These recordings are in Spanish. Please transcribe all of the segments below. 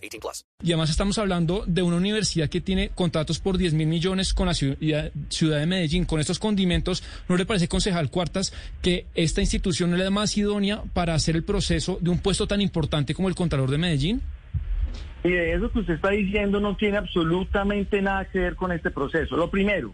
18 plus. Y además estamos hablando de una universidad que tiene contratos por 10 mil millones con la ciudad, ciudad de Medellín. Con estos condimentos, ¿no le parece, concejal Cuartas, que esta institución no es la más idónea para hacer el proceso de un puesto tan importante como el Contralor de Medellín? Y de eso que usted está diciendo no tiene absolutamente nada que ver con este proceso. Lo primero,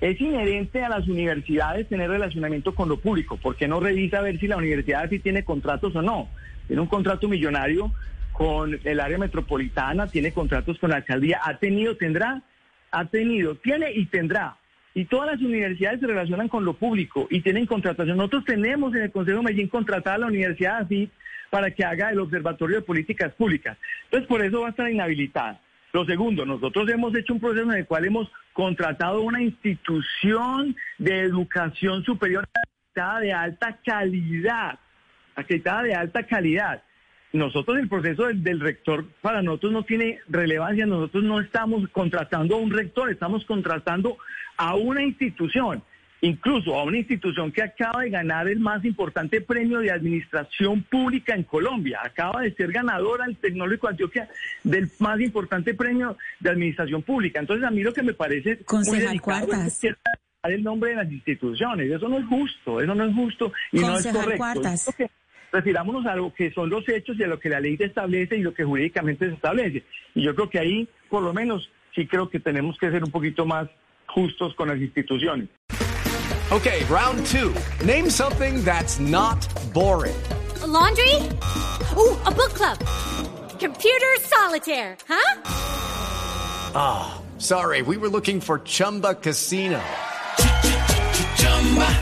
es inherente a las universidades tener relacionamiento con lo público. ¿Por qué no revisa a ver si la universidad sí tiene contratos o no? Tiene un contrato millonario con el área metropolitana, tiene contratos con la alcaldía, ha tenido, tendrá, ha tenido, tiene y tendrá. Y todas las universidades se relacionan con lo público y tienen contratación. Nosotros tenemos en el Consejo de Medellín contratada a la universidad así para que haga el Observatorio de Políticas Públicas. Entonces, por eso va a estar inhabilitada. Lo segundo, nosotros hemos hecho un proceso en el cual hemos contratado una institución de educación superior acreditada de alta calidad, acreditada de alta calidad. Nosotros el proceso del, del, rector para nosotros no tiene relevancia, nosotros no estamos contratando a un rector, estamos contratando a una institución incluso a una institución que acaba de ganar el más importante premio de administración pública en Colombia. Acaba de ser ganadora el Tecnológico de Antioquia del más importante premio de administración pública. Entonces, a mí lo que me parece muy delicado es el nombre de las instituciones. Eso no es justo, eso no es justo y no es correcto. Refirámonos a lo que son los hechos y a lo que la ley establece y lo que jurídicamente se establece. Y yo creo que ahí, por lo menos, sí creo que tenemos que ser un poquito más justos con las instituciones. Okay, round two. Name something that's not boring. A laundry? Ooh, a book club. Computer solitaire, huh? Ah, oh, sorry, we were looking for Chumba Casino.